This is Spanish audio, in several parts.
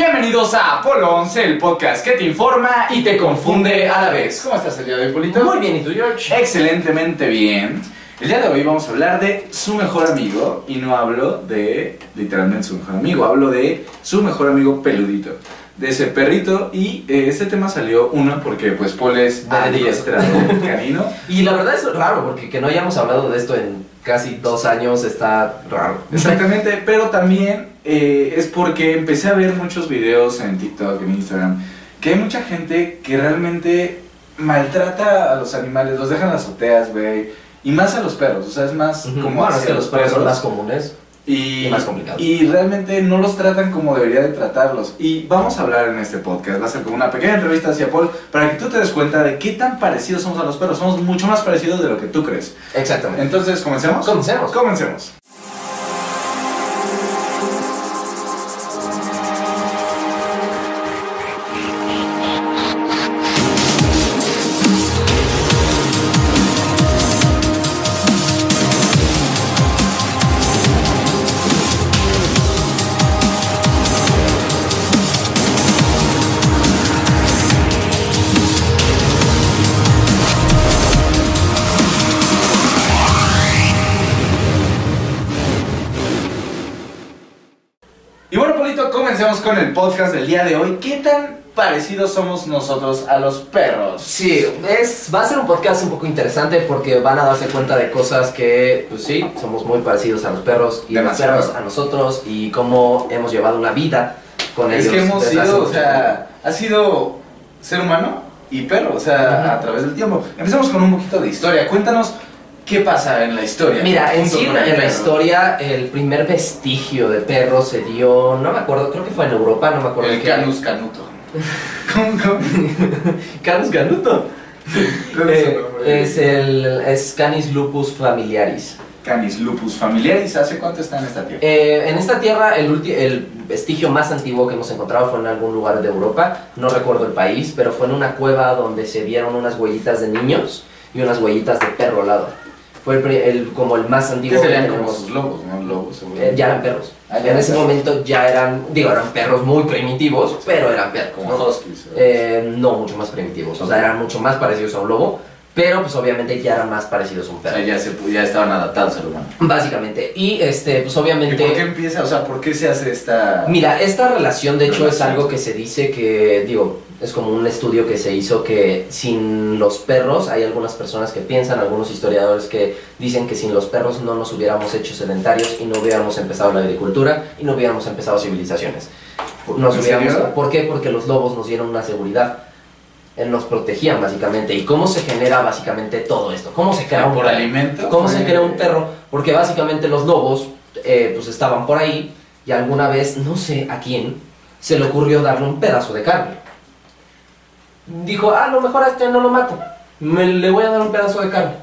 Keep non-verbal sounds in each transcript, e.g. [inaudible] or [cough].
Bienvenidos a Apolo 11, el podcast que te informa y te confunde a la vez. ¿Cómo estás el día de hoy, Polito? Muy bien, ¿y tú, George? Excelentemente bien. El día de hoy vamos a hablar de su mejor amigo y no hablo de literalmente su mejor amigo, hablo de su mejor amigo peludito, de ese perrito y eh, este tema salió uno porque pues Paul es adiestrado canino. [laughs] Y la verdad es raro, porque que no hayamos hablado de esto en casi dos años está raro. Exactamente, pero también eh, es porque empecé a ver muchos videos en TikTok, en Instagram, que hay mucha gente que realmente maltrata a los animales, los dejan en las azoteas, güey. Y más a los perros, o sea, es más como Bueno, es hacia que los perros son más comunes. Y, y más complicados. Y realmente no los tratan como debería de tratarlos. Y vamos a hablar en este podcast, va a ser como una pequeña entrevista hacia Paul, para que tú te des cuenta de qué tan parecidos somos a los perros. Somos mucho más parecidos de lo que tú crees. Exactamente. Entonces, ¿comencemos? Comencemos. Comencemos. Comencemos con el podcast del día de hoy. ¿Qué tan parecidos somos nosotros a los perros? Sí, es, va a ser un podcast un poco interesante porque van a darse cuenta de cosas que, pues sí, somos muy parecidos a los perros y Demasiado. los perros a nosotros y cómo hemos llevado una vida con Es ellos. que hemos sido, o sea, ha sido ser humano y perro, o sea, a través del tiempo. Empezamos con un poquito de historia. Cuéntanos qué pasa en la historia. Mira, en sí, en la perro. historia, el primer vestigio de perro se dio, no me acuerdo, creo que fue en Europa, no me acuerdo. El Canus Canuto. [laughs] ¿Cómo, cómo? Canus Canuto. ¿Cuál es Eh, es el es Canis lupus familiaris. Canis lupus familiaris. ¿Hace cuánto está en esta tierra? Eh, en esta tierra, el, el vestigio más antiguo que hemos encontrado fue en algún lugar de Europa, no recuerdo el país, pero fue en una cueva donde se vieron unas huellitas de niños y unas huellitas de perro al lado. Fue el, el- como el más ¿Qué antiguo que serían como sus lobos, no? Lobos, Eh, ya eran perros. Ah, ya en ese momento ya eran, digo, eran perros muy primitivos, pero eran perros. Como ¿no? Eh, no mucho más primitivos, o sea, eran mucho más parecidos a un lobo, pero pues obviamente ya eran más parecidos a un o perro. sea, ya, se, ya estaban adaptados al humano. Básicamente. Y este, pues ¿Y obviamente. por qué empieza? O sea, ¿por qué se hace esta...? Mira, esta relación de hecho es algo que se dice que, digo, es como un estudio que se hizo que sin los perros, hay algunas personas que piensan, algunos historiadores que dicen que sin los perros no nos hubiéramos hecho sedentarios y no hubiéramos empezado la agricultura y no hubiéramos empezado civilizaciones. Nos ¿En hubiéramos? ¿Por qué? Porque los lobos nos dieron una seguridad. Nos protegían básicamente. ¿Y cómo se genera básicamente todo esto? ¿Cómo se crea un ¿Por perro? alimento? ¿Cómo se crea un perro? Porque básicamente los lobos eh, pues estaban por ahí y alguna vez, no sé a quién, se le ocurrió darle un pedazo de carne. Dijo, ah, lo mejor a este no lo mato, me, le voy a dar un pedazo de carne.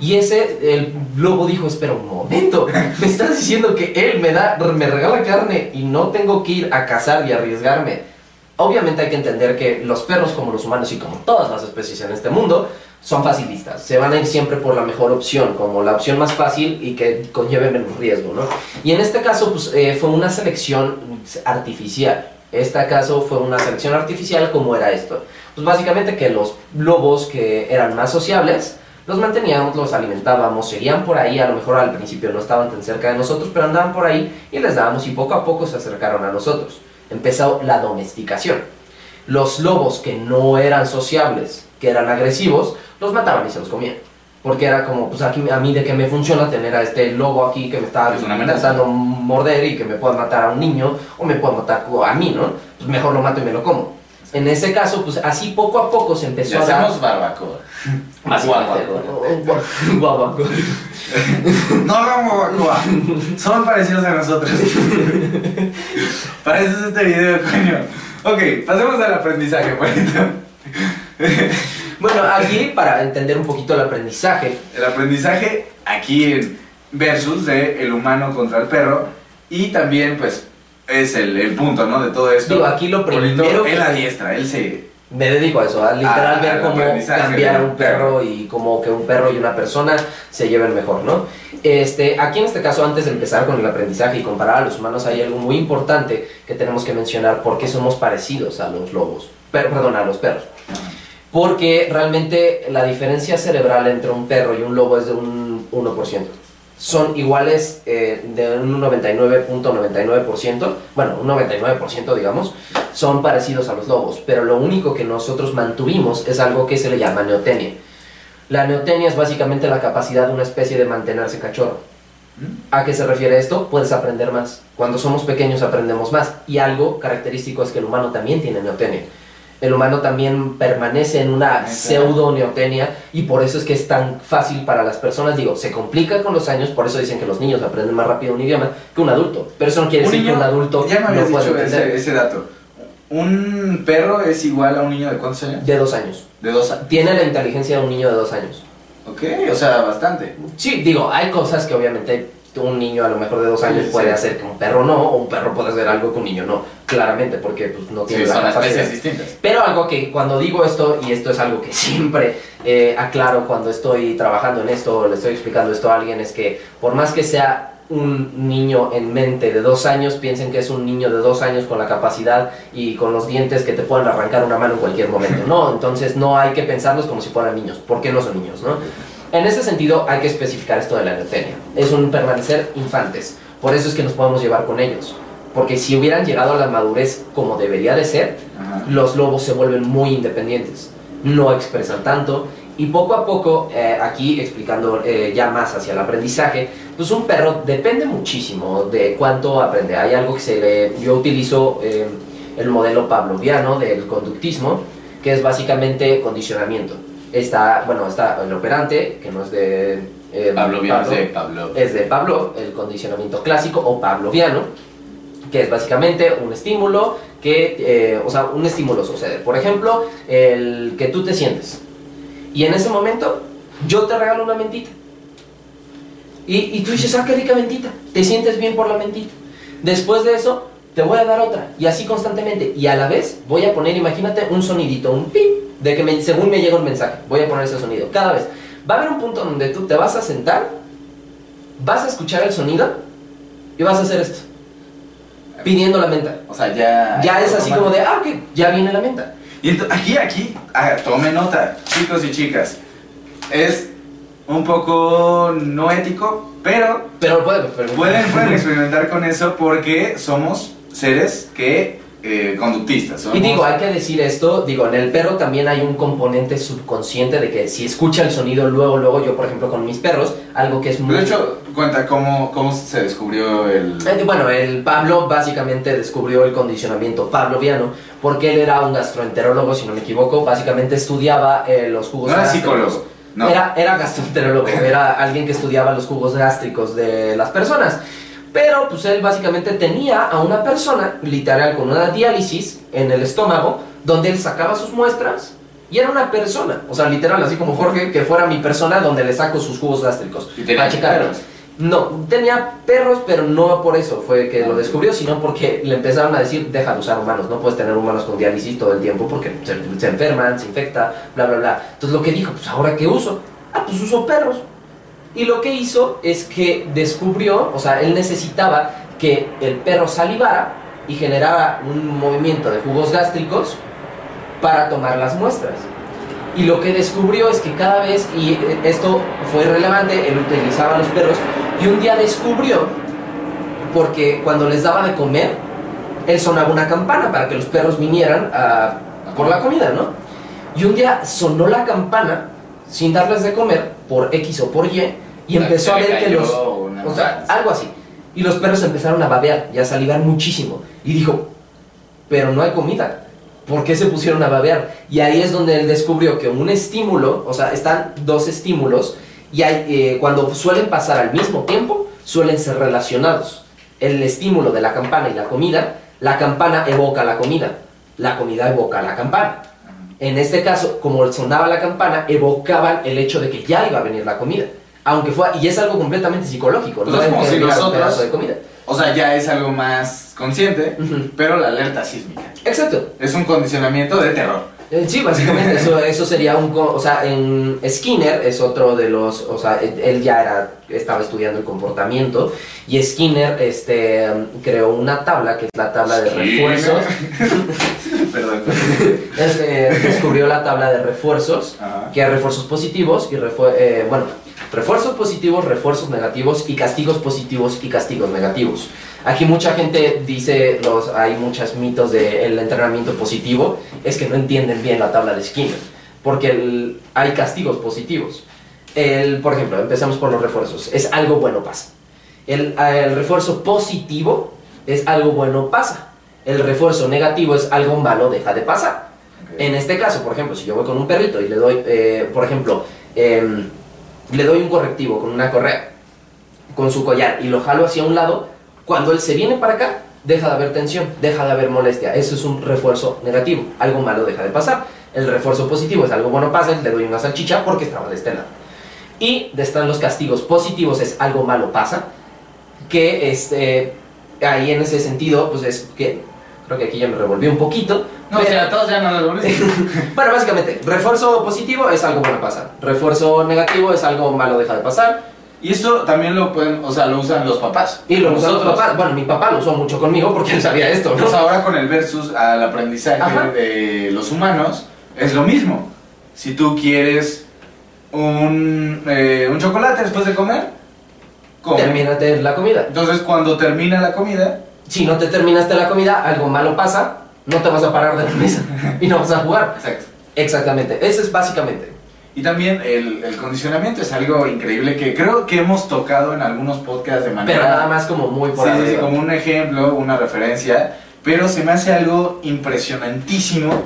Y ese, el lobo dijo, espera un momento, me estás diciendo que él me, da, me regala carne y no tengo que ir a cazar y arriesgarme. Obviamente hay que entender que los perros, como los humanos y como todas las especies en este mundo, son facilistas. Se van a ir siempre por la mejor opción, como la opción más fácil y que conlleve menos riesgo, ¿no? Y en este caso, pues, eh, fue una selección artificial. Este caso fue una selección artificial como era esto. Pues básicamente que los lobos que eran más sociables, los manteníamos, los alimentábamos, seguían por ahí, a lo mejor al principio no estaban tan cerca de nosotros, pero andaban por ahí y les dábamos y poco a poco se acercaron a nosotros. Empezó la domesticación. Los lobos que no eran sociables, que eran agresivos, los mataban y se los comían. Porque era como, pues aquí a mí de qué me funciona tener a este lobo aquí que me está Es intentando morder y que me pueda matar a un niño o me pueda matar a mí, ¿no? Pues mejor lo mato y me lo como. En ese caso, pues así poco a poco se empezó Le a dar... hacemos barbacoa. [laughs] Básicamente, Guabacoa. guabacoa. [laughs] No hagamos barbacoa. Son parecidos a nosotros. [laughs] Para eso es este video, coño. Ok, pasemos al aprendizaje, Juanito. Bueno, aquí para entender un poquito el aprendizaje, El aprendizaje aquí en versus de el humano contra el perro y también pues es el, el punto, ¿no? De todo esto. Digo, aquí lo primero que él adiestra, él se Me dedico a eso, a literal Ah, ver cómo cambiar un perro y como que un perro y una persona se lleven mejor, ¿no? Este, aquí en este caso, antes de empezar con el aprendizaje y comparar a los humanos, hay algo muy importante que tenemos que mencionar porque somos parecidos a los lobos, pero, perdón, a los perros. Porque realmente la diferencia cerebral entre un perro y un lobo es de un 1%. Son iguales eh, de un 99.99%, bueno, un 99% digamos, son parecidos a los lobos, pero lo único que nosotros mantuvimos es algo que se le llama neotenia. La neotenia es básicamente la capacidad de una especie de mantenerse cachorro. ¿A qué se refiere esto? Puedes aprender más. Cuando somos pequeños aprendemos más. Y algo característico es que el humano también tiene neotenia. El humano también permanece en una pseudo neotenia y por eso es que es tan fácil para las personas. Digo, se complica con los años, por eso dicen que los niños aprenden más rápido un idioma que un adulto. Pero eso no quiere decir niño, que un adulto ya me no habías dicho ese dato. ¿Un perro es igual a un niño de cuántos años? De dos años. De dos años. Tiene la inteligencia de un niño de dos años. Ok, o sea, bastante. Sí, digo, hay cosas que obviamente un niño a lo mejor de dos años Sí, puede sí. hacer que un perro no, o un perro puede hacer algo que un niño no, claramente, porque pues, no tiene Sí, la son especies distintas. Pero algo que cuando digo esto, y esto es algo que [laughs] siempre eh, aclaro cuando estoy trabajando en esto o le estoy explicando esto a alguien, es que por más que sea un niño en mente de dos años, piensen que es un niño de dos años con la capacidad y con los dientes que te pueden arrancar una mano en cualquier momento. No, [laughs] entonces no hay que pensarlos como si fueran niños, porque no son niños, ¿no? En ese sentido hay que especificar esto de la neotenia. Es un permanecer infantes. Por eso es que nos podemos llevar con ellos. Porque si hubieran llegado a la madurez como debería de ser, Ajá. los lobos se vuelven muy independientes, no expresan tanto y poco a poco, eh, aquí explicando eh, ya más hacia el aprendizaje, pues un perro depende muchísimo de cuánto aprende. Hay algo que se le, yo utilizo eh, el modelo pavloviano del conductismo, que es básicamente condicionamiento. Está, bueno, está el operante, que no es de... eh, Pablo Pavlov, de Pablo. es de Pavlov, el condicionamiento clásico o pavloviano, que es básicamente un estímulo que, eh, o sea, un estímulo sucede. Por ejemplo, el que tú te sientes. Y en ese momento, yo te regalo una mentita. Y, y tú dices, ah, qué rica mentita. Te sientes bien por la mentita. Después de eso, te voy a dar otra. Y así constantemente. Y a la vez, voy a poner, imagínate, un sonidito, un pip, de que me- según me llega un mensaje. Voy a poner ese sonido. Cada vez. Va a haber un punto donde tú te vas a sentar, vas a escuchar el sonido y vas a hacer esto. Pidiendo la menta. O sea, ya. Ya es así como de, ah, ok, ya viene la menta. Y aquí, aquí, ah, tome nota, chicos y chicas. Es un poco no ético, pero Pero pueden, pero- pueden, pueden [laughs] experimentar con eso porque somos seres que eh, conductistas. Y digo, hay que decir esto, digo, en el perro también hay un componente subconsciente de que si escucha el sonido luego, luego, yo por ejemplo con mis perros, algo que es muy... De hecho, cuenta cómo, cómo se descubrió el. Eh, Bueno, el Pablo básicamente descubrió el condicionamiento pavloviano porque él era un gastroenterólogo, si no me equivoco, básicamente estudiaba eh, los jugos No era psicólogo. No. Era, era gastroenterólogo, era alguien que estudiaba los jugos gástricos de las personas. Pero pues él básicamente tenía a una persona, literal, con una diálisis en el estómago, donde él sacaba sus muestras y era una persona, o sea, literal, así como Jorge, que fuera mi persona donde le saco sus jugos gástricos. Y tenía perros. No, tenía perros, pero no por eso fue que lo descubrió, sino porque le empezaron a decir, deja de usar humanos, no puedes tener humanos con diálisis todo el tiempo porque se, se enferman, se infecta, bla, bla, bla. Entonces lo que dijo, pues ahora qué uso? Ah, pues uso perros. Y lo que hizo es que descubrió, o sea, él necesitaba que el perro salivara y generara un movimiento de jugos gástricos para tomar las muestras. Y lo que descubrió es que cada vez, y esto fue relevante, él utilizaba los perros, y un día descubrió, porque cuando les daba de comer, él sonaba una campana para que los perros vinieran a, por la comida, ¿no? Y un día sonó la campana sin darles de comer, por X o por Y, y empezó a ver que los... O sea, algo así. Y los perros empezaron a babear y a salivar muchísimo. Y dijo, pero no hay comida. ¿Por qué se pusieron a babear? Y ahí es donde él descubrió que un estímulo, o sea, están dos estímulos, y hay, eh, cuando suelen pasar al mismo tiempo, suelen ser relacionados. El estímulo de la campana y la comida, la campana evoca la comida, la comida evoca la campana. En este caso, como sonaba la campana, evocaban el hecho de que ya iba a venir la comida. Aunque fue, y es algo completamente psicológico, Pues no es como si nosotros- de comida. O sea, ya es algo más consciente, pero la alerta sísmica. Exacto. Es un condicionamiento de terror. Eh, Sí, básicamente eso, eso sería un... O sea, en Skinner es otro de los... O sea, él- ya era, estaba estudiando el comportamiento y Skinner este, creó una tabla, que es la tabla de refuerzos. [laughs] Perdón. [laughs] Es, eh, descubrió la tabla de refuerzos, Ajá. que hay refuerzos positivos y refue- eh, bueno, refuerzos positivos, refuerzos negativos y castigos positivos y castigos negativos. Aquí mucha gente dice, los, hay muchos mitos del entrenamiento positivo, es que no entienden bien la tabla de Skinner, porque el- hay castigos positivos. El, por ejemplo, empezamos por los refuerzos, es algo bueno pasa. El, el refuerzo positivo es algo bueno pasa. El refuerzo negativo es algo malo deja de pasar. En este caso, por ejemplo, si yo voy con un perrito y le doy, eh, por ejemplo, em, le doy un correctivo con una correa, con su collar y lo jalo hacia un lado, cuando él se viene para acá, deja de haber tensión, deja de haber molestia. Eso es un refuerzo negativo, algo malo deja de pasar. El refuerzo positivo es algo bueno pasa, le doy una salchicha porque estaba de este lado. Y están los castigos positivos, es algo malo pasa, que este, ahí en ese sentido, pues es que, creo que aquí ya me revolví un poquito. No, o pero- sea, todos ya nos [laughs] bueno, básicamente, refuerzo positivo es algo bueno pasa. Refuerzo negativo es algo malo deja de pasar. Y esto también lo pueden, o sea, lo usan los papás. Y lo usan los papás. Bueno, mi papá lo usó mucho conmigo porque él sabía esto, ¿no? Pues ahora con el versus al aprendizaje Ajá. de los humanos, es lo mismo. Si tú quieres un, eh, un chocolate después de comer, come. Termínate la comida. Entonces cuando termina la comida, Si no te terminaste la comida, algo malo pasa, no te vas a parar de la mesa y no vas a jugar. exacto. Exactamente, eso es básicamente. Y también el, el condicionamiento es algo increíble que creo que hemos tocado en algunos podcasts de manera... Pero nada más como muy por Sí, sí, como un ejemplo, una referencia, pero se me hace algo impresionantísimo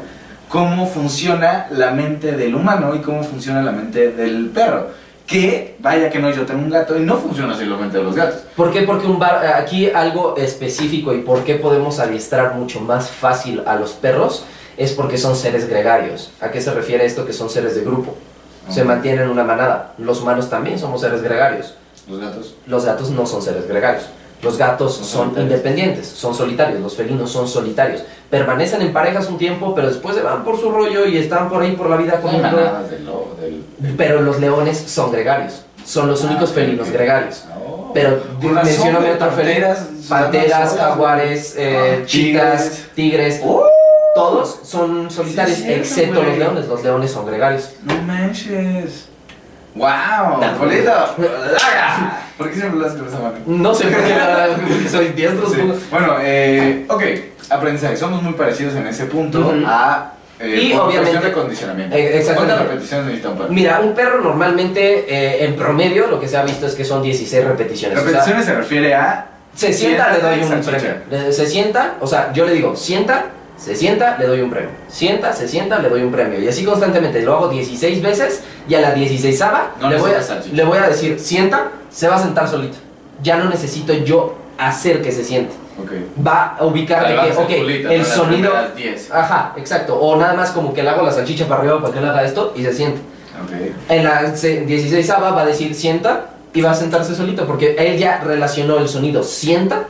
cómo funciona la mente del humano y cómo funciona la mente del perro. Que, vaya que no, yo tengo un gato y no funciona así la mente de los gatos. ¿Por qué? Porque un bar, aquí algo específico y por qué podemos adiestrar mucho más fácil a los perros es porque son seres gregarios. ¿A qué se refiere esto? Que son seres de grupo. Se Ok. mantienen en una manada. Los humanos también somos seres gregarios. Los gatos. Los gatos no son seres gregarios. Los gatos Son solitarios. independientes, son solitarios. Los felinos son solitarios. Permanecen en parejas un tiempo, pero después se van por su rollo y están por ahí por la vida como manadas del lobo, del... del- Pero los leones son gregarios. Son los Ah, únicos felinos gregarios. Pero de otro felino. panteras, jaguares, eh, Ah, chitas, tigres. ¡Uh! Todos son solitarios, Sí, excepto los leones. Los leones son gregarios. No manches. ¡Wow! Nah. [laughs] ¿Por qué siempre lo haces con esa mano? No sé por qué la- [laughs] porque soy diestro. Sí. Bueno, eh, ok, aprendizaje. Somos muy parecidos en ese punto a. Eh, Y por obviamente- de condicionamiento. Eh. ¿Cuántas repeticiones necesita un perro? Mira, un perro normalmente, eh, en promedio, lo que se ha visto es que son 16 repeticiones. O sea, Repeticiones se refiere a. se sienta, le doy un premio. Se sienta, o sea, yo le digo, sienta, se sienta, le doy un premio. Sienta, se sienta, le doy un premio. Y así constantemente lo hago 16 veces y a la 16 No le, voy a, le voy decir, sienta, se va a sentar solito. Ya no necesito yo hacer que se siente. Ok. Va a ubicar de Ahí que, ok, pulita, el sonido... primeras 10. Ajá, exacto. O nada más como que le hago la salchicha para arriba para que él haga esto y se siente. Ok. En la 16 va a decir sienta y va a sentarse solito porque él ya relacionó el sonido sienta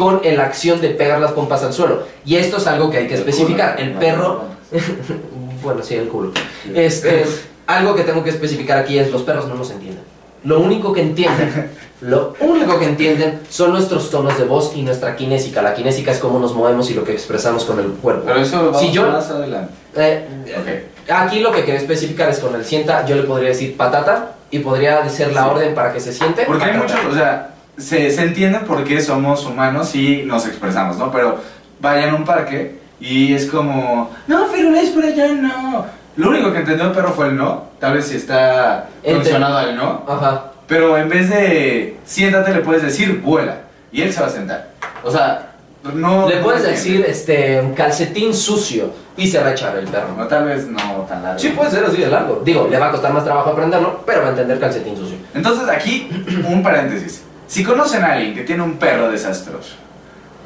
con la acción de pegar las pompas al suelo. Y esto es algo que hay que El especificar. culo, El no, perro, no, [laughs] bueno, sí, el culo. Sí. Este, [laughs] algo que tengo que especificar aquí es los perros no nos entienden. Lo único que entienden, [laughs] lo único que entienden son nuestros tonos de voz y nuestra kinésica. La kinésica es cómo nos movemos y lo que expresamos con el cuerpo. Pero eso lo vamos Si yo- más adelante. Eh, Ok. Aquí lo que quiero especificar es con el sienta, yo le podría decir patata y podría ser la Sí. orden para que se siente. Porque hay patata. muchos, o sea, se, se entiende por qué somos humanos y nos expresamos, ¿no? Pero vayan a un parque y es como, no, es por allá, no. Lo único que entendió el perro fue el no. Tal vez si está Ente- condicionado al no. Ajá. Pero en vez de siéntate, le puedes decir vuela. Y él se va a sentar. O sea, no. Le puedes decir este calcetín sucio y se va a echar el perro. No, tal vez no tan largo. Sí, puede ser así de largo. Digo, le va a costar más trabajo aprenderlo, pero va a entender calcetín sucio. Entonces aquí, un paréntesis. Si conocen a alguien que tiene un perro desastroso,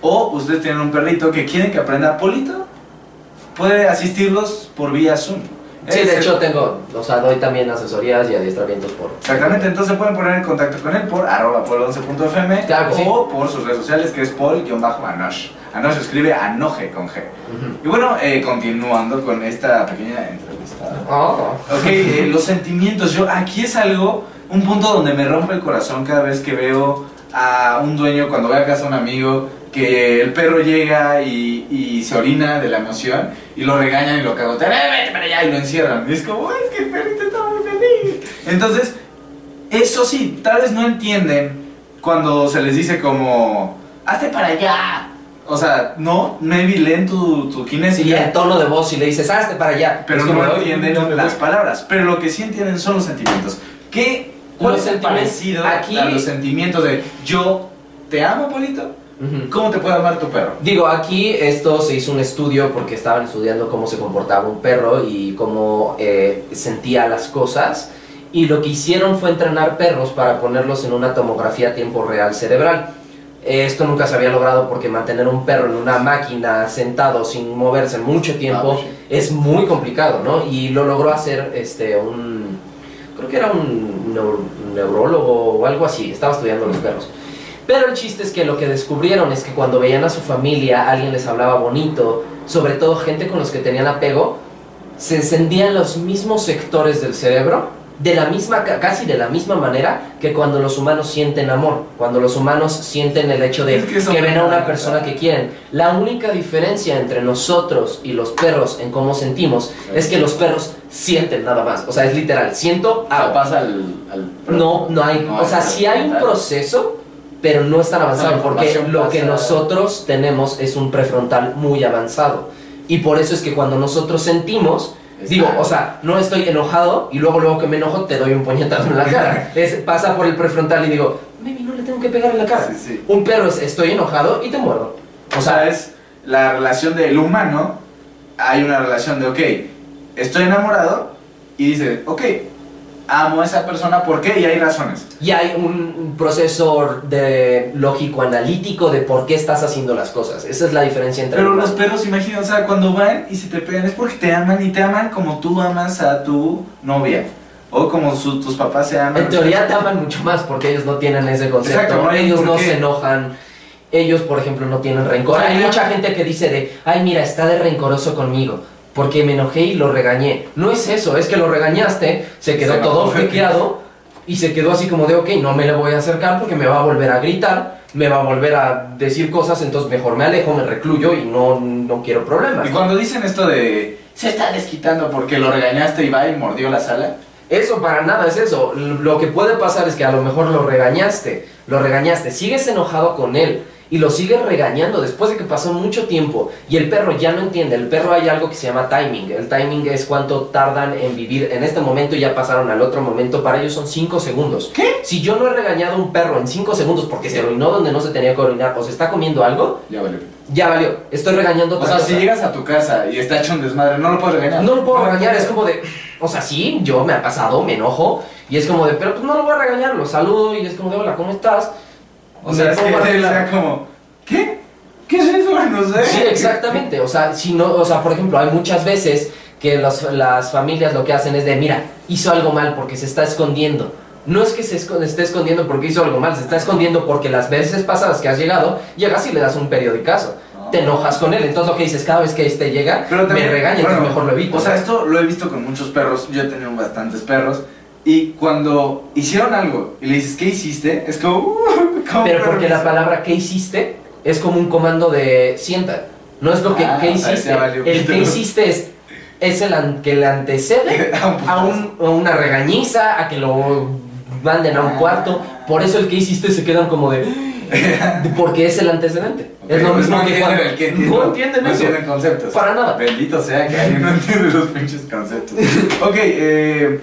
o ustedes tienen un perrito que quieren que aprenda polito, puede asistirlos por vía Zoom. Sí, de el- hecho tengo, o sea, doy también asesorías y adiestramientos por... Exactamente, entonces se pueden poner en contacto con él por arroba pol11.fm Claro que sí. o por sus redes sociales que es pol-anosh. Anosh escribe anoje con G. Y bueno, eh, continuando con esta pequeña entrevista. Oh. Ok, eh, los sentimientos. Yo, aquí es algo, un punto donde me rompe el corazón cada vez que veo a un dueño cuando voy a casa de un amigo que el perro llega y, y se orina de la emoción y lo regañan y lo cagotean, ¡eh, vete para allá! y lo encierran. Y es como, "Ay, es que el perrito está muy feliz. Entonces, eso sí, tal vez no entienden cuando se les dice como, hazte para allá. O sea, no, maybe leen tu, tu Y kinésica. el tono de voz y le dices, hazte para allá. Pero no "Ay, entienden no las gusta". palabras. Pero lo que sí entienden son los sentimientos. ¿Qué? ¿Cuál Los es el parecido aquí- a los sentimientos de yo te amo, Polito? ¿Cómo te puede amar tu perro? Digo, aquí esto se hizo un estudio porque estaban estudiando cómo se comportaba un perro y cómo eh, sentía las cosas. Y lo que hicieron fue entrenar perros para ponerlos en una tomografía a tiempo real cerebral. Esto nunca se había logrado porque mantener un perro en una máquina sentado sin moverse mucho tiempo Ah, pues es muy complicado, ¿no? Y lo logró hacer este un creo que era un neur- neurólogo o algo así, estaba estudiando los perros. Pero el chiste es que lo que descubrieron es que cuando veían a su familia, alguien les hablaba bonito, sobre todo gente con los que tenían apego, se encendían los mismos sectores del cerebro de la misma ca- casi de la misma manera que cuando los humanos sienten amor, cuando los humanos sienten el hecho de Es que que, ven a una persona que quieren. La única diferencia entre nosotros y los perros en cómo sentimos es que los perros sienten nada más, o sea, es literal, siento hago. pasa al, al- No, no hay, No o sea, sí hay un proceso, pero no es tan avanzado, porque lo que nosotros tenemos es un prefrontal muy avanzado. Y por eso es que cuando nosotros sentimos, digo, o sea, no estoy enojado y luego luego que me enojo te doy un puñetazo en la cara. [laughs] Es, pasa por el prefrontal y digo, maybe no le tengo que pegar en la cara. Sí, sí. Un perro es, estoy enojado y te muerdo. O sea, es la relación del humano. Hay una relación de, ok, estoy enamorado y dice, ok, amo a esa persona, ¿por qué? Y hay razones. Y hay un proceso de lógico analítico de por qué estás haciendo las cosas. Esa es la diferencia entre Pero los perros, imagina, o sea, cuando van y se te pegan es porque te aman y te aman como tú amas a tu novia. O como su- tus papás se aman. En teoría te aman mucho más porque ellos no tienen ese concepto. Exacto, ellos no qué. se enojan. Ellos, por ejemplo, no tienen rencor. Hay mucha gente que dice de, ay, mira, está de rencoroso conmigo. Porque me enojé y lo regañé. No es eso, es que lo regañaste, se quedó Se todo friqueado y se quedó así como de, ok, no me le voy a acercar porque me va a volver a gritar, me va a volver a decir cosas, entonces mejor me alejo, me recluyo y no, no quiero problemas. Y cuando dicen esto de se está desquitando porque lo regañaste y va y mordió la sala. Eso para nada es eso. Lo que puede pasar es que a lo mejor lo regañaste, lo regañaste, sigues enojado con él y lo sigues regañando después de que pasó mucho tiempo y el perro ya no entiende. El perro hay algo que se llama timing. El timing es cuánto tardan en vivir. En este momento y ya pasaron al otro momento. Para ellos son 5 segundos. ¿Qué? Si yo no he regañado a un perro en 5 segundos porque se orinó donde no se tenía que orinar o se está comiendo algo, Ya vale. ya valió. Estoy regañando O sea, cosa. si llegas a tu casa y está hecho un desmadre, no lo puedes regañar. No lo puedo regañar, es como de, o sea, sí, yo me ha pasado, me enojo, y es como de, pero pues no lo voy a regañar, lo saludo y es como de, hola, ¿cómo estás? O sea, es que arreglar. sea como, ¿qué? ¿Qué es eso? No sé. Sí, exactamente, o sea, si no, o sea, por ejemplo, hay muchas veces que los- las familias lo que hacen es de, mira, hizo algo mal porque se está escondiendo. No es que se esco- esté escondiendo porque hizo algo mal, se está escondiendo porque las veces pasadas que has llegado, llegas y le das un periodicazo. Te enojas con él, entonces lo que dices, cada vez que este llega, Pero también, me regaña, entonces bueno, mejor lo evito. O sea, esto lo he visto con muchos perros. Yo he tenido bastantes perros. Y cuando hicieron algo y le dices, ¿qué hiciste? Es como, "Uh, ¿cómo Pero porque la permiso?". palabra ¿qué hiciste? es como un comando de sienta. No es lo que Ah, ¿qué o sea, hiciste? El. ¿qué hiciste? es, es el an- que le antecede [laughs] a, un- a una regañiza, a que lo manden a un Ah. cuarto. Por eso el que hiciste se quedan como de... [laughs] porque es el antecedente. es lo Ok, mismo no que cuando- el entiendo. No entienden No eso. entienden conceptos. Para nada. Bendito sea que alguien no entiende los pinches conceptos. [laughs] Ok, eh,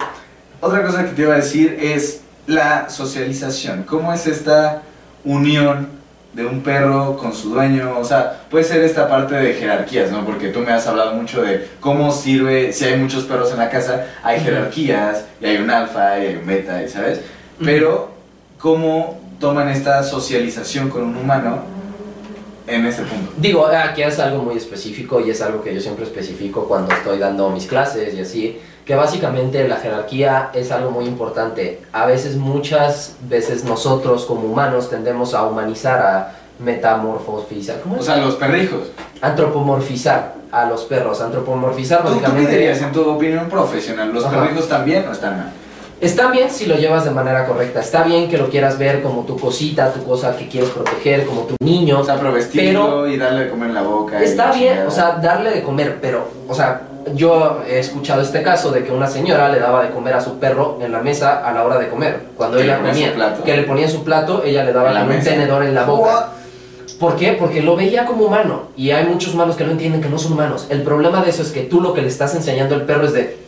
otra cosa que te iba a decir es la socialización. ¿Cómo es esta unión de un perro con su dueño? O sea, puede ser esta parte de jerarquías, ¿no? Porque tú me has hablado mucho de cómo sirve, si hay muchos perros en la casa, hay jerarquías, y hay un alfa, y hay un beta, y ¿sabes? Pero, ¿cómo toman esta socialización con un humano en ese punto? Digo, aquí es algo muy específico y es algo que yo siempre especifico cuando estoy dando mis clases y así. Que básicamente la jerarquía es algo muy importante. A veces, muchas veces nosotros como humanos tendemos a humanizar, a metamorfosizar, ¿cómo O sea, los perrijos. Antropomorfizar a los perros. Antropomorfizar ¿Tú, tú qué básicamente... dirías en tu opinión profesional? ¿Los Ajá. perrijos también o están mal? Está bien si lo llevas de manera correcta. Está bien que lo quieras ver como tu cosita, tu cosa que quieres proteger, como tu niño. O sea, pero vestirlo y darle de comer en la boca. Está bien, o sea, darle de comer, pero, o sea, yo he escuchado este caso de que una señora le daba de comer a su perro en la mesa a la hora de comer. Cuando Que ella comía, que le ponía su plato, ella le daba un tenedor en la boca. ¿Por qué? Porque lo veía como humano. Y hay muchos humanos que no entienden que no son humanos. El problema de eso es que tú lo que le estás enseñando al perro es de.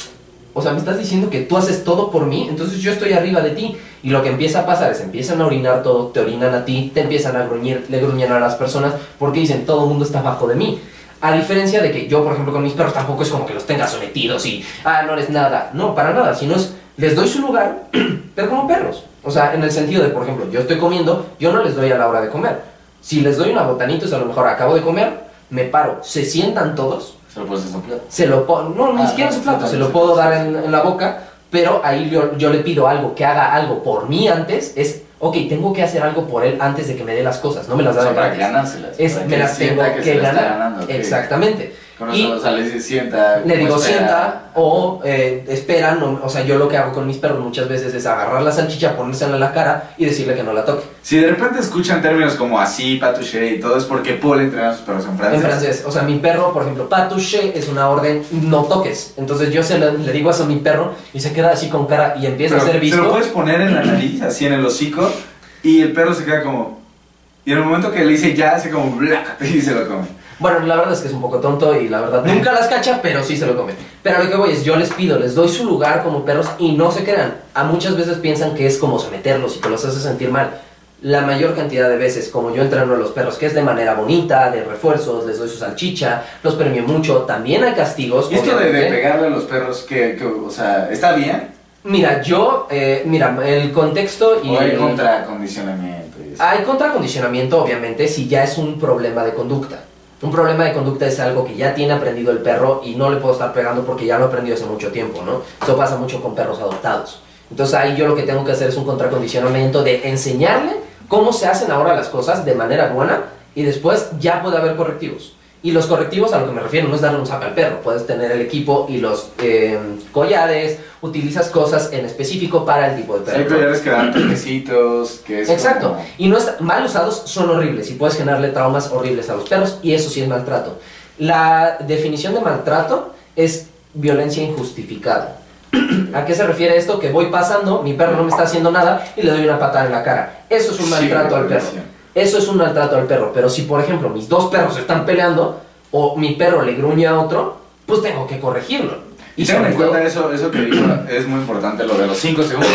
O sea, me estás diciendo que tú haces todo por mí, entonces yo estoy arriba de ti. Y lo que empieza a pasar es empiezan a orinar todo, te orinan a ti, te empiezan a gruñir, le gruñen a las personas porque dicen todo el mundo está abajo de mí. A diferencia de que yo, por ejemplo, con mis perros tampoco es como que los tenga sometidos y, ah, no eres nada. No, para nada. Sino es, les doy su lugar, [clears throat] pero como perros. O sea, en el sentido de, por ejemplo, yo estoy comiendo, yo no les doy a la hora de comer. Si les doy una botanita, a lo mejor acabo de comer, me paro, se sientan todos, Se lo pones en su plato. se lo no, ni Ah, siquiera en su plato, se lo puedo dar en, en la boca, pero ahí yo, yo le pido algo, que haga algo por mí antes, es, ok, tengo que hacer algo por él antes de que me dé las cosas, no me las O da sea, de para ganárselas. Es, para me que las tengo que ganar. ganando. Exactamente. Y- o sea, le sienta. Le digo, espera. sienta, o eh, esperan, o, o sea, yo lo que hago con mis perros muchas veces es agarrar la salchicha, ponérsela en la cara y decirle que no la toque. Si de repente escuchan términos como así, patouché y todo, es porque Paul entrena a sus perros en francés. En francés, o sea, mi perro, por ejemplo, patouché es una orden, no toques. Entonces yo se le, le digo eso a mi perro y se queda así con cara y empieza Pero a ser Se lo visto. puedes poner en la nariz, así en el hocico, y el perro se queda como. Y en el momento que le dice ya, hace como. [laughs] Y se lo come. Bueno, la verdad es que es un poco tonto y la verdad nunca las cacha, pero sí se lo come. Pero lo que voy es, yo les pido, les doy su lugar como perros y no se crean. A muchas veces piensan que es como someterlos y que los hace sentir mal. La mayor cantidad de veces, como yo entreno a los perros, que es de manera bonita, de refuerzos, les doy su salchicha, los premio mucho, también hay castigos. Y esto de, de pegarle a los perros, que, que, o sea, ¿está bien? Mira, yo, eh, mira, el contexto y... ¿O hay contracondicionamiento? Hay contracondicionamiento, obviamente, si ya es un problema de conducta. Un problema de conducta es algo que ya tiene aprendido el perro y no le puedo estar pegando porque ya lo aprendió hace mucho tiempo, ¿no? Eso pasa mucho con perros adoptados. Entonces ahí yo lo que tengo que hacer es un contracondicionamiento de enseñarle cómo se hacen ahora las cosas de manera buena y después ya puede haber correctivos. Y los correctivos a lo que me refiero no es darle un zap al perro, puedes tener el equipo y los eh, collares, utilizas cosas en específico para el tipo de perro. sea, hay collares que dan toquecitos, que es Exacto. como- Y no está- mal usados son horribles y puedes generarle traumas horribles a los perros y eso sí es maltrato. La definición de maltrato es violencia injustificada. ¿A qué se refiere esto? Que voy pasando, mi perro no me está haciendo nada y le doy una patada en la cara. Eso es un Sí, maltrato al perro. Eso es un maltrato al perro. Pero si, por ejemplo, mis dos perros están peleando o mi perro le gruñe a otro, pues tengo que corregirlo. Y tengan en cuenta eso, eso que dijo, es muy importante, lo de los 5 segundos.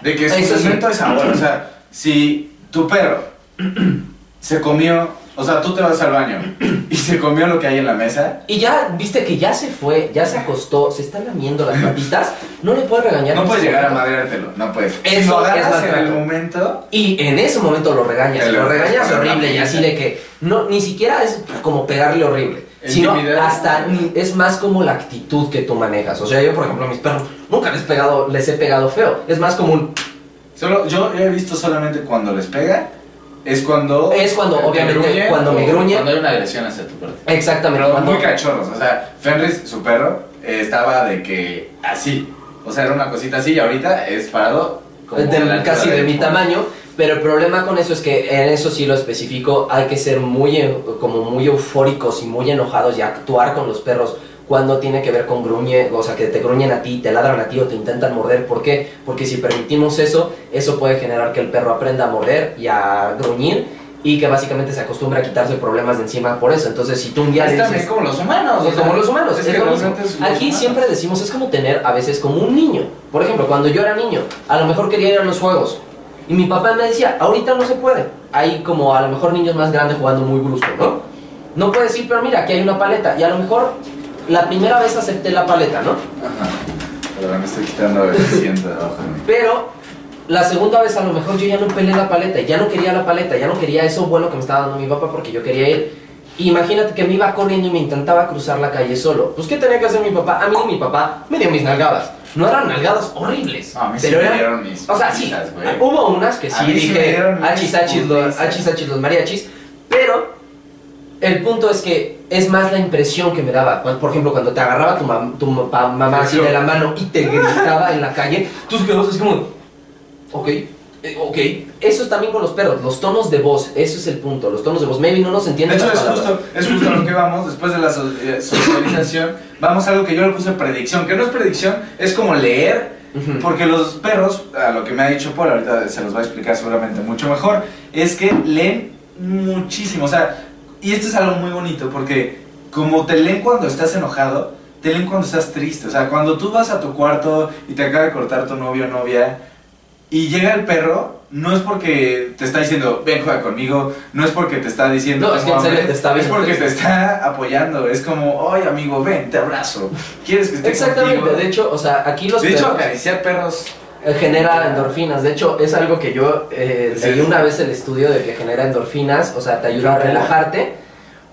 De que su momento es ahora. O sea, si tu perro se comió, o sea, tú te vas al baño [clears throat] y se comió lo que hay en la mesa, Y ya, viste que ya se fue, ya se acostó, se está lamiendo las patitas, no le puedes regañar. no puedes llegar a momento. madreártelo, no puedes. Eso si es en el momento, Y en ese momento lo regañas, lo lo regañas horrible, y así de que no, ni siquiera es como pegarle horrible, sino hasta ni- es más como la actitud que tú manejas. O sea, yo por ejemplo a mis perros nunca les, pegado, les he pegado feo, es más como un... solo, yo he visto solamente cuando les pega, es cuando... Es cuando, te obviamente, gruñen cuando me o gruñen. Cuando hay una agresión hacia tu perro. Exactamente, Pero cuando- muy cachorros, o sea, Fenris, su perro, eh, estaba de que así, o sea, era una cosita así y ahorita es parado como de- casi de mi tu- tamaño, pero el problema con eso es que en eso sí lo especifico, hay que ser muy eh, como muy eufóricos y muy enojados y actuar con los perros cuando tiene que ver con gruñe, o sea, que te gruñen a ti, te ladran a ti o te intentan morder. ¿Por qué? Porque si permitimos eso, eso puede generar que el perro aprenda a morder y a gruñir y que básicamente se acostumbre a quitarse problemas de encima por eso. Entonces, si tú un día Es le dices... como los humanos, o Es sea, como los humanos, es es que es los Aquí humanos. siempre decimos, es como tener a veces como un niño. Por ejemplo, cuando yo era niño, a lo mejor quería ir a los juegos. Y mi papá me decía, ahorita no se puede. Hay como a lo mejor niños más grandes jugando muy brusco, ¿no? No puedes ir, pero mira, aquí hay una paleta. Y a lo mejor la primera vez acepté la paleta, ¿no? Ajá. Pero me estoy quitando el de abajo de mí. Pero la segunda vez a lo mejor yo ya no peleé la paleta, ya no quería la paleta, ya no quería eso bueno que me estaba dando mi papá porque yo quería ir. Imagínate que me iba corriendo y me intentaba cruzar la calle solo. Pues, ¿qué tenía que hacer mi papá? A mí mi papá me dio mis nalgadas. No eran nalgadas horribles. No, a mí sí pero me eran- dieron mis O sea, sí. güey. Hubo unas que sí sí me dije achis, achis, los, achis, achis, los mariachis. Pero el punto es que es más la impresión que me daba. Por ejemplo, cuando te agarraba tu, mam- tu mamá así de la mano y te gritaba en la calle, tú quedabas así como, ok, eh, ok. Eso es también con los perros, los tonos de voz, eso es el punto, los tonos de voz. Maybe no nos De entienden. hecho, las es palabras. justo, es justo a lo que vamos después de la so- eh, socialización. Vamos a algo que yo le puse predicción, que no es predicción, es como leer, porque los perros, a lo que me ha dicho Paul, ahorita se los va a explicar seguramente mucho mejor, es que leen muchísimo. O sea, y esto es algo muy bonito, porque como te leen cuando estás enojado, te leen cuando estás triste. O sea, cuando tú vas a tu cuarto y te acaba de cortar tu novio o novia, y llega el perro, no es porque te está diciendo, ven, juega conmigo, no es porque te está diciendo, No, es que te está es porque te- está apoyando, es como, ay amigo, ven, te abrazo, ¿quieres que esté Exactamente, contigo?". de hecho, o sea, aquí los De hecho, acariciar perros, genera endorfinas. De hecho, es algo que yo eh, Sí. leí una vez el estudio de que genera endorfinas, o sea, te ayuda a relajarte,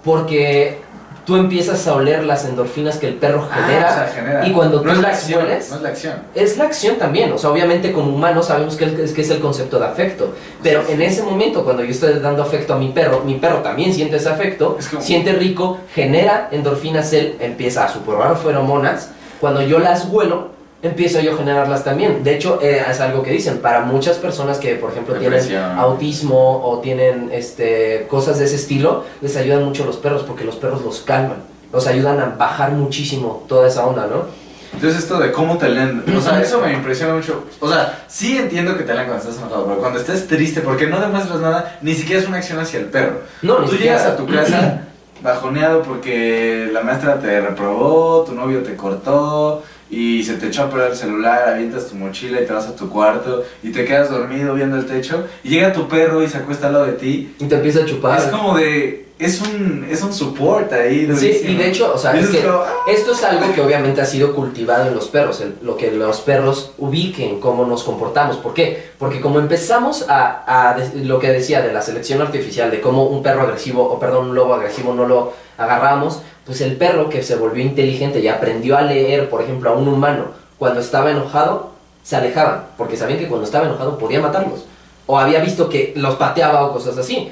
porque tú empiezas a oler las endorfinas que el perro Ah, genera. o sea, genera. y cuando tú no es la las acción, hueles- no es la acción. Es la acción también, o sea, obviamente como humanos sabemos que es, que es el concepto de afecto, pero en ese momento cuando yo estoy dando afecto a mi perro, mi perro también siente ese afecto, Es como- siente rico, genera endorfinas, él empieza a supurar feromonas, cuando yo las huelo, empiezo yo a generarlas también. De hecho, eh, es algo que dicen, para muchas personas que, por ejemplo, tienen Depresión. autismo o tienen este, cosas de ese estilo, les ayudan mucho los perros porque los perros los calman, los ayudan a bajar muchísimo toda esa onda, ¿no? Entonces esto de cómo te leen, o sea, eso me impresiona mucho. O sea, sí entiendo que te leen cuando estás enojado, pero cuando estés triste, porque no demuestras nada, ni siquiera es una acción hacia el perro. No, Tú siquiera- llegas a tu casa [clears throat] bajoneado porque la maestra te reprobó, tu novio te cortó y se te echó a perder el celular, avientas tu mochila y te vas a tu cuarto y te quedas dormido viendo el techo y llega tu perro y se acuesta al lado de ti. Y te empieza a chupar. Es como de, es un, es un support ahí. Sí, durísimo. y de hecho, o sea, Y es dices que como, "Ah". esto es algo que obviamente ha sido cultivado en los perros, el- lo que los perros ubiquen, cómo nos comportamos. ¿Por qué? Porque como empezamos a, a de- lo que decía de la selección artificial, de cómo un perro agresivo, o perdón, un lobo agresivo no lo agarramos, pues el perro que se volvió inteligente y aprendió a leer, por ejemplo, a un humano, cuando estaba enojado, se alejaban, porque sabían que cuando estaba enojado podía matarlos. O había visto que los pateaba o cosas así.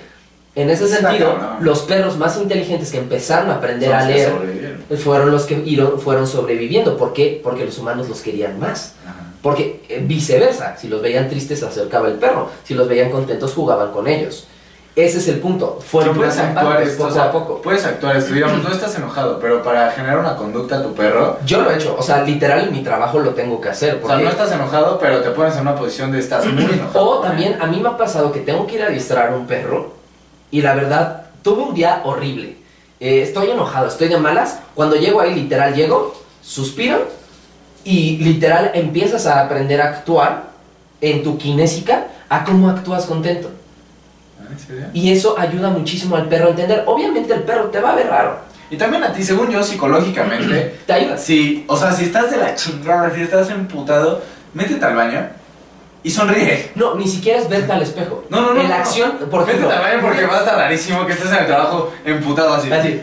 En ese sentido, los perros más inteligentes que empezaron a aprender Son a leer sobrevivieron. fueron los que fueron sobreviviendo. ¿Por qué? Porque los humanos los querían más. Ajá. Porque eh, viceversa, si los veían tristes se acercaba el perro, si los veían contentos jugaban con ellos. Ese es el punto. Fueron puedes actuar esto, poco o sea, a poco. Puedes actuar esto, digamos, no estás enojado, pero para generar una conducta a tu perro, Yo lo he hecho, o sea, literal mi trabajo lo tengo que hacer. o sea, no estás enojado, pero te pones en una posición de estás muy [clears throat] enojado. O también a mí me ha pasado que tengo que ir a adiestrar a un perro y la verdad, tuve un día horrible. Eh, estoy enojado, estoy de malas. Cuando llego ahí, literal, llego, suspiro y literal empiezas a aprender a actuar en tu kinésica a cómo actúas contento. Y eso ayuda muchísimo al perro a entender. Obviamente el perro te va a ver raro. Y también a ti, según yo, psicológicamente, [clears throat] Te ayuda. si, o sea, si estás de la chingada, si estás emputado, métete al baño y sonríe. No, ni siquiera es verte al espejo. No, no, no. En la no. acción, por ejemplo. Métete al baño porque va a estar rarísimo que estés en el trabajo emputado así. Así.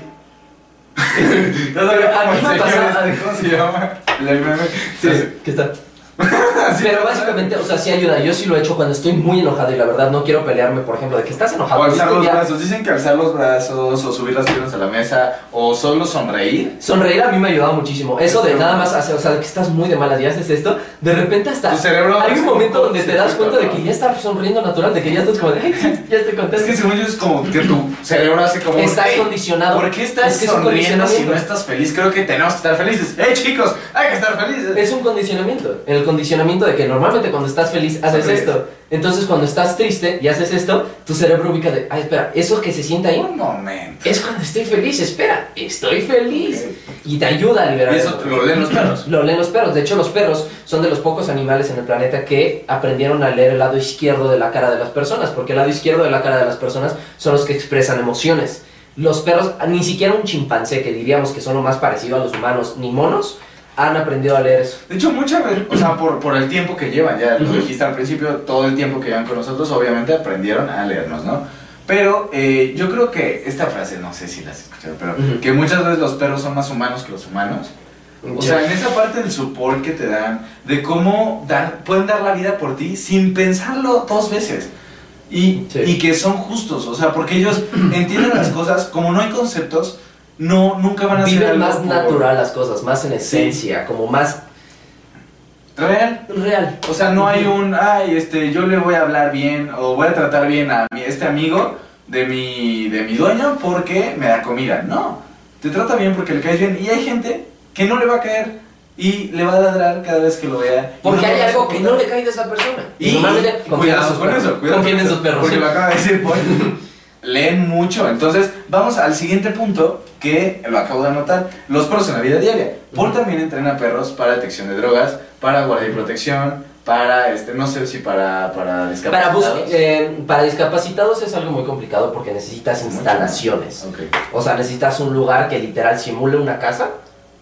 Todavía como A el mí me señor pasa- este, ¿cómo se llama? El meme. Sí, Así. ¿qué está? [laughs] Pero básicamente, o sea, sí ayuda. Yo sí lo he hecho cuando estoy muy enojado y la verdad no quiero pelearme, por ejemplo, de que estás enojado. O alzar los Ya- brazos. Dicen que alzar los brazos o subir las piernas a la mesa o solo sonreír. Sonreír a mí me ha ayudado muchísimo. Eso de nada más hacer, o sea, de que estás muy de malas y haces esto, de repente hasta. Tu cerebro Hay un momento donde te das cuenta de que ya estás sonriendo natural, de que ya estás como de, "Ay, sí, ya estoy contento. Es que según yo es como que tu cerebro hace como... Estás "Ey, condicionado. ¿Por qué estás Es que es sonriendo si no estás feliz? Creo que tenemos que estar felices. ¡Hey chicos! ¡Hay que estar felices! Es un condicionamiento. El condicionamiento de que normalmente cuando estás feliz haces Sonríes. esto. Entonces cuando estás triste y haces esto, tu cerebro ubica de, ay, espera, eso que se siente ahí Un momento. es cuando estoy feliz. Espera, estoy feliz. Y te ayuda a liberar Y eso lo leen los perros. [clears throat] Lo leen los perros. De hecho, los perros son de los pocos animales en el planeta que aprendieron a leer el lado izquierdo de la cara de las personas, porque el lado izquierdo de la cara de las personas son los que expresan emociones. Los perros, ni siquiera un chimpancé, que diríamos que son lo más parecido a los humanos, ni monos, han aprendido a leer eso. De hecho, muchas veces, o sea, por, por el tiempo que llevan, ya lo dijiste al principio, todo el tiempo que llevan con nosotros, obviamente aprendieron a leernos, ¿no? Pero eh, yo creo que esta frase, no sé si la has escuchado, pero Ujú. que muchas veces los perros son más humanos que los humanos. O sea, en esa parte del support que te dan, de cómo dar, pueden dar la vida por ti sin pensarlo dos veces. Y, Sí. y que son justos, o sea, porque ellos entienden las cosas, como no hay conceptos, no, nunca van a ser Viven algo más por- natural las cosas, más en esencia, como más Real. real. O sea, no hay un, ay, este, yo le voy a hablar bien o voy a tratar bien a mi, este amigo de mi, de mi dueño porque me da comida. No, te trata bien porque le caes bien. Y hay gente que no le va a caer y le va a ladrar cada vez que lo vea. Y Porque no hay algo que no le cae de esa persona. Y en cuidado con eso, cuidado con en eso, sus perros. Porque sí. lo acaba de decir Paul. [laughs] Leen mucho. Entonces, vamos al siguiente punto que lo acabo de anotar. Los perros en la vida diaria. Paul también entrena perros para detección de drogas, para guardia y protección, para, este, no sé si para, para discapacitados. eh, para discapacitados es algo muy complicado porque necesitas instalaciones. Ok. O sea, necesitas un lugar que literal simule una casa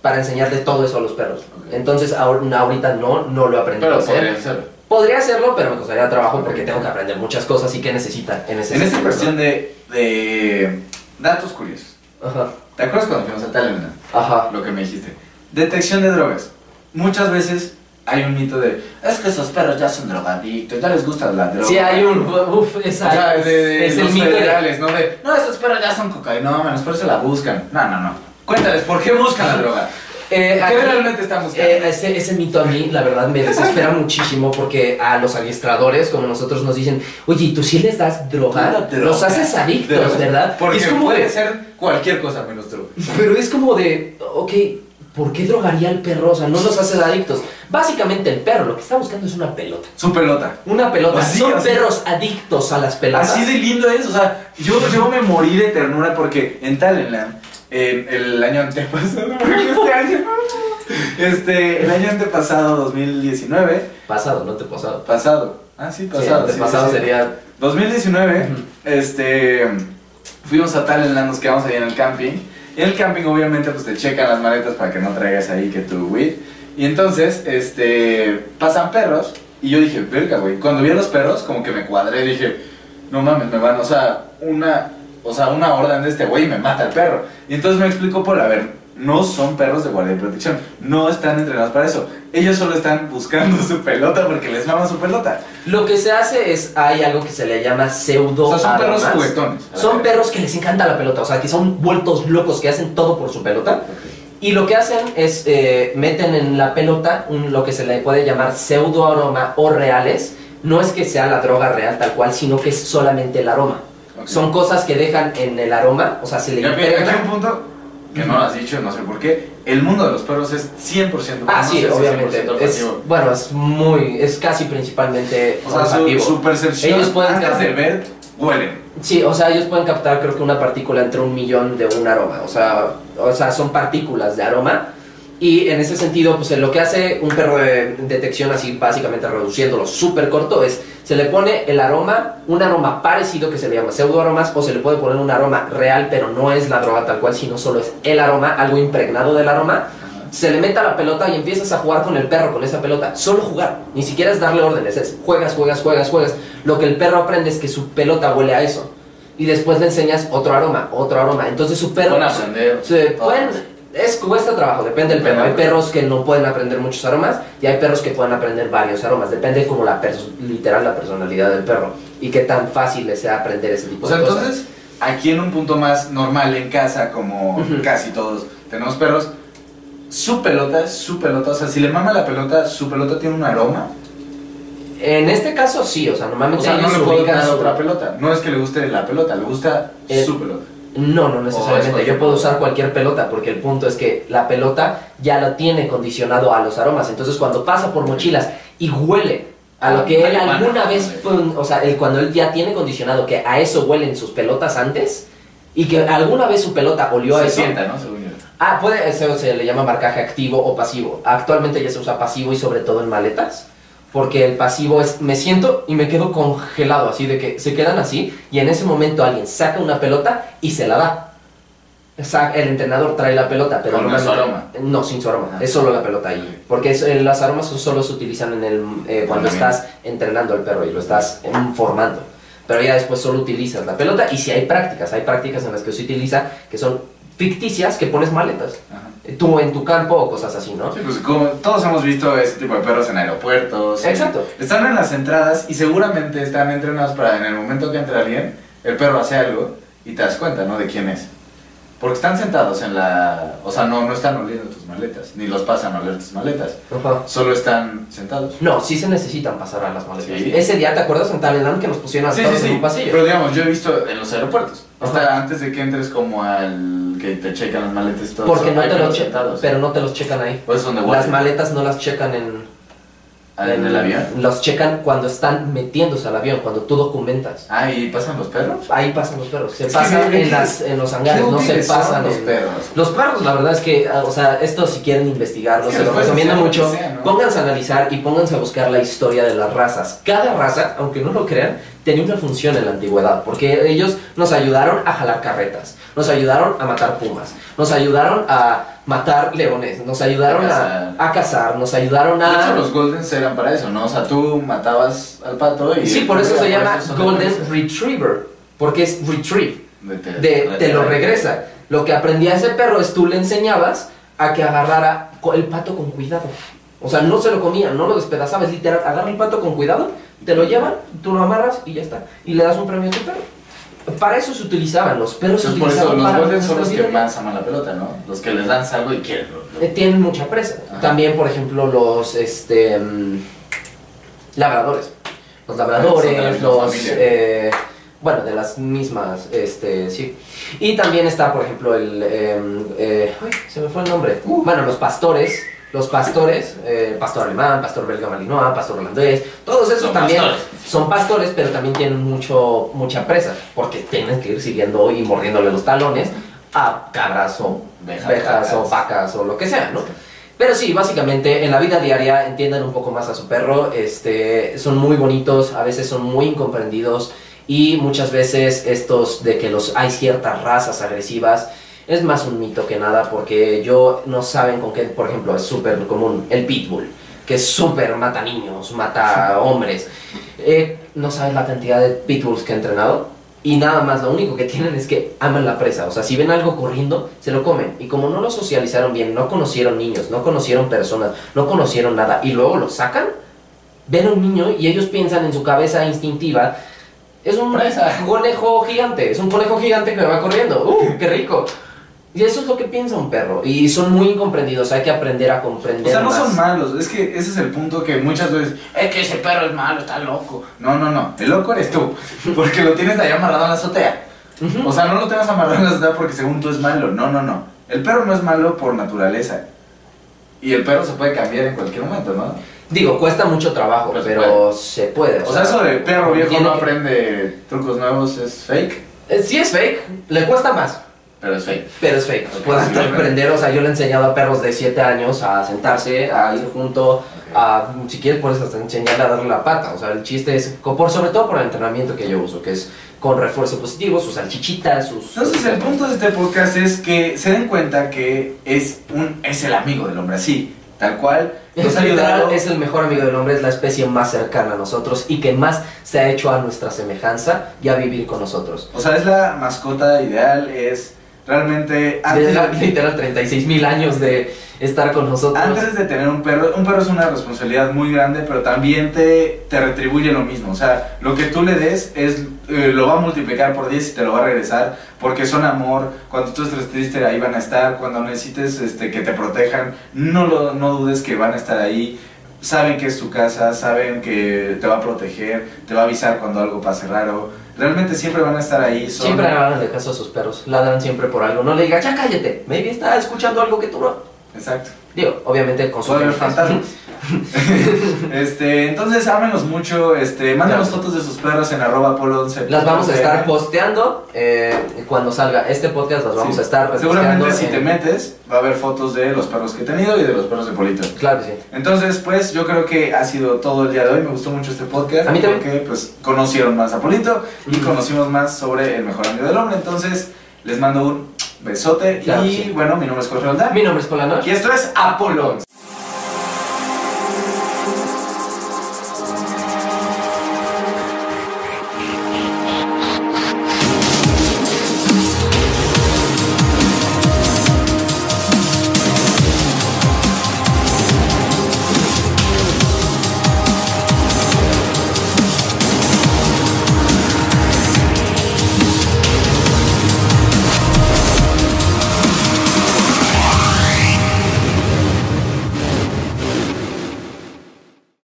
para enseñarle todo eso a los perros. Entonces, ahor- ahorita no, no lo he aprendido a Pero hacer. Podría hacerlo, pero me costaría trabajo porque tengo que aprender muchas cosas y que necesitan en ese En esta cuestión de, de datos curiosos. Ajá, ¿Te acuerdas cuando fuimos a Talena? ajá. Lo que me dijiste. Detección de drogas. Muchas veces hay un mito de, es que esos perros ya son drogadictos, ya les gusta la droga. Sí, hay un. Uf, esa, O sea, de, de es los el mito de- federales, ¿no? De, no, esos perros ya son cocainómanos, por eso la buscan. No, no, no. Cuéntales, ¿por qué buscan la droga? Eh, ¿Qué aquí- realmente buscando? Eh, ese, ese mito a mí, la verdad, me desespera [laughs] muchísimo porque a los adiestradores, como nosotros, nos dicen, oye, ¿tú sí les das droga? Los haces adictos, Droga. ¿verdad? Porque es como puede de- ser cualquier cosa menos droga. Pero es como de, ok, ¿por qué drogaría al perro? O sea, no los haces adictos. Básicamente el perro lo que está buscando es una pelota. Su pelota. Una pelota. Así, Son así. perros adictos a las pelotas. Así de lindo es, o sea, yo, yo me morí de ternura porque en Talentland, en el año antepasado, [laughs] este año, este, el año antepasado, 2019, Pasado, no te pasado. pasado, ah sí, pasado, Sí, sí, pasado sí, sí. sería... 2019, Ujú. este, fuimos a Talentland, nos quedamos ahí en el camping, y en el camping obviamente pues te checan las maletas para que no traigas ahí que tu weed, y entonces, este, pasan perros, y yo dije, verga, güey, cuando vi a los perros, como que me cuadré, dije, no mames, me van, o sea, una, o sea, una orden de este güey y me mata el perro. Y entonces me explicó por, a ver, no son perros de guardia y protección, no están entrenados para eso. Ellos solo están buscando [laughs] su pelota porque les mama su pelota. Lo que se hace es, hay algo que se le llama pseudo O sea, son perros juguetones. Son perros que les encanta la pelota, o sea, que son vueltos locos, que hacen todo por su pelota. Y lo que hacen es eh, meten en la pelota un- lo que se le puede llamar pseudo aroma o reales. No es que sea la droga real tal cual, sino que es solamente el aroma. Ok. Son cosas que dejan en el aroma, o sea, se le Ya, aquí impregna. un punto que no lo has dicho, no sé por qué. El mundo de los perros es 100% Ah, sí, obviamente. 100% Es, bueno, es muy, es casi principalmente O sea, su, su percepción Ellos pueden antes captar- de ver, huelen. Sí, o sea, ellos pueden captar creo que una partícula entre un millón de un aroma. O sea, o sea, son partículas de aroma. Y en ese sentido, pues lo que hace un perro de detección así, básicamente reduciéndolo súper corto, es se le pone el aroma, un aroma parecido que se le llama pseudoaromas, o se le puede poner un aroma real, pero no es la droga tal cual, sino solo es el aroma, algo impregnado del aroma. Se le mete a la pelota y empiezas a jugar con el perro con esa pelota. Solo jugar, ni siquiera es darle órdenes, es juegas, juegas, juegas, juegas. Lo que el perro aprende es que su pelota huele a eso. Y después le enseñas otro aroma, otro aroma. Entonces su perro... Aprender. se pueden- es, cuesta trabajo, depende del perro. Hay perros que no pueden aprender muchos aromas y hay perros que pueden aprender varios aromas. Depende como la literal la personalidad del perro y qué tan fácil le sea aprender ese tipo O sea, de cosas. entonces, aquí en un punto más normal en casa, como casi todos tenemos perros, su pelota es su pelota. O sea, si le mama la pelota, su pelota tiene un aroma. En este caso sí, o sea, normalmente O sea, no le puedo dar su- otra pelota. No es que le guste la pelota, le gusta Eh, su pelota. No, no necesariamente. cualquier Yo puedo usar cualquier pelota porque el punto es que la pelota ya lo tiene condicionado a los aromas. Entonces cuando pasa por mochilas y huele a lo que él alguna vez, o sea, él, cuando él ya tiene condicionado que a eso huelen sus pelotas antes y que alguna vez su pelota olió a Se eso. sienta, ¿no? Según yo. Ah, puede, eso se le llama marcaje activo o pasivo. Actualmente ya se usa pasivo y sobre todo en maletas. Porque el pasivo es, me siento y me quedo congelado, así de que se quedan así y en ese momento alguien saca una pelota y se la da. El entrenador trae la pelota, pero Con su aroma. No, sin su aroma. Ah. Es solo la pelota ahí. Porque es- eh, las aromas solo se utilizan en el, eh, cuando estás entrenando al perro y lo estás em, formando. pero ya después solo utilizas la pelota y si hay prácticas, hay prácticas en las que se utiliza que son ficticias que pones maletas. Ajá. Tú en tu campo o cosas así, ¿no? Sí, pues como todos hemos visto este tipo de perros en aeropuertos. Exacto. Están en las entradas y seguramente están entrenados para en el momento que entre alguien, el perro hace algo y te das cuenta, ¿no? De quién es. Porque están sentados en la... O sea, no, no están oliendo tus maletas, ni los pasan a oler tus maletas. Ajá. Solo están sentados. No, sí se necesitan pasar a las maletas. Sí. Ese día, ¿te acuerdas en Thailand que nos pusieron a Sí, todos sí, en un pasillo? Pero digamos, yo he visto en los aeropuertos. Hasta antes de que entres como al que te checan las maletas y todo Porque eso, no hay te los checan, pero no te los checan ahí. Pues donde Las maletas no las checan en, Ah, ¿En el avión? Los checan cuando están metiéndose al avión, cuando tú documentas. Ah, ¿y pasan los perros? Ahí pasan los perros. Se pasan en, las, en los hangares, no se pasan los en- perros. Los perros, la verdad es que, ah, o sea, esto si quieren investigarlo, Es que se lo recomiendo mucho. sea, ¿no? Pónganse a analizar y pónganse a buscar la historia de las razas. Cada raza, aunque no lo crean, tenía una función en la antigüedad, porque ellos nos ayudaron a jalar carretas, nos ayudaron a matar pumas, nos ayudaron a matar leones, nos ayudaron A cazar. a cazar, nos ayudaron De a... hecho, los Goldens eran para eso, ¿no? O sea, tú matabas al pato y... Sí, por eso se llama eso de Golden. Retriever, porque es retrieve, De- te, de, te lo regresa. Lo que aprendía ese perro es tú le enseñabas a que agarrara el pato con cuidado. O sea, no se lo comía, no lo despedazabas, literal, agarra el pato con cuidado, te lo llevan, tú lo amarras y ya está. Y le das un premio a tu perro. Para eso se utilizaban, los perros se Entonces, por eso utilizaban los Goldens son los que más aman la pelota, ¿no? Los que les dan salvo y quieren. Eh, tienen mucha presa. Ajá. También, por ejemplo, los este mm, labradores. Los labradores, los eh, bueno, de las mismas, este, sí. Y también está, por ejemplo, el em, eh, ay, se me fue el nombre. Uh. Bueno, los pastores. Los pastores, eh, pastor alemán, pastor belga malinois, pastor holandés, todos esos Son también pastores. son pastores, pero también tienen mucho, mucha presa, porque tienen que ir siguiendo y mordiéndole los talones a cabras o Vejas, vejas o vacas. vacas o lo que sea, ¿no? Pero sí, básicamente en la vida diaria entiendan un poco más a su perro, este, son muy bonitos, a veces son muy incomprendidos y muchas veces estos de que los hay ciertas razas agresivas es más un mito que nada porque yo no saben con qué, por ejemplo, es súper común el pitbull, que es súper mata niños, mata hombres. Eh, no sabes la cantidad de pitbulls que he entrenado y nada más, lo único que tienen es que aman la presa. O sea, si ven algo corriendo, se lo comen. Y como no lo socializaron bien, no conocieron niños, no conocieron personas, no conocieron nada, y luego lo sacan, ven a un niño y ellos piensan en su cabeza instintiva, es un Presa. conejo gigante, es un conejo gigante que va corriendo. ¡Uh, qué rico! Y eso es lo que piensa un perro. Y son muy incomprendidos, hay que aprender a O comprender. sea, no más. son malos, es que ese es el punto que muchas veces, es que ese perro es malo, está loco. No, no, no, el loco eres tú, [laughs] porque lo tienes ahí amarrado en la azotea. O sea, no lo tengas amarrado en la azotea porque según tú es malo, no, no, no. El perro no es malo por naturaleza. Y el perro se puede cambiar en cualquier momento, ¿no? Digo, cuesta mucho trabajo, Pero se pero se puede. O sea, eso de perro viejo no que- aprende trucos nuevos es fake, Eh, Sí es fake, le cuesta más, pero es fake. pero es fake. Ok, Puedes sí, aprender, o sea, yo le he enseñado a perros de 7 años a sentarse, a ir junto, a, si quieres puedes hasta enseñarle a darle la pata. O sea, el chiste es, por, sobre todo por el entrenamiento que yo uso, que es con refuerzo positivo, sus salchichitas, sus... Entonces el punto de este podcast es que se den cuenta que es un es el amigo del hombre, así, tal cual. Nos Es, ayudado. es el mejor amigo del hombre, es la especie más cercana a nosotros y que más se ha hecho a nuestra semejanza y a vivir con nosotros. O sea, es la mascota ideal, es realmente antes, Literal, literal 36 mil años de estar con nosotros. antes de tener un perro, un perro es una responsabilidad muy grande, pero también te, te retribuye lo mismo. O sea, lo que tú le des es eh, lo va a multiplicar por 10 y te lo va a regresar, porque son amor. Cuando tú estés triste, ahí van a estar. Cuando necesites este, que te protejan, no, lo, no dudes que van a estar ahí. Saben que es tu casa, saben que te va a proteger, te va a avisar cuando algo pase raro. Realmente siempre van a estar ahí. Son, Siempre hagan de caso a sus perros, ladran siempre por algo. No le digas, ya cállate, maybe está escuchando algo que tú no. Exacto. Digo, obviamente con su Puede haber fantasmas. [laughs] este, entonces ámenlos mucho, este, mándenos Claro. fotos de sus perros en arroba polo 11. Las vamos a estar posteando eh, cuando salga este podcast, las vamos Sí. a estar Seguramente si en- te metes, va a haber fotos de los perros que he tenido y de los perros de Polito. Claro que sí. Entonces, pues yo creo que ha sido todo el día de hoy. Me gustó mucho este podcast. A mí también. Porque pues conocieron más a Polito y conocimos más sobre el mejor amigo del hombre. Entonces, les mando un besote. Claro y sí. bueno, mi nombre es Jorge Roldán. Mi nombre es Polano. Y esto es Apolón.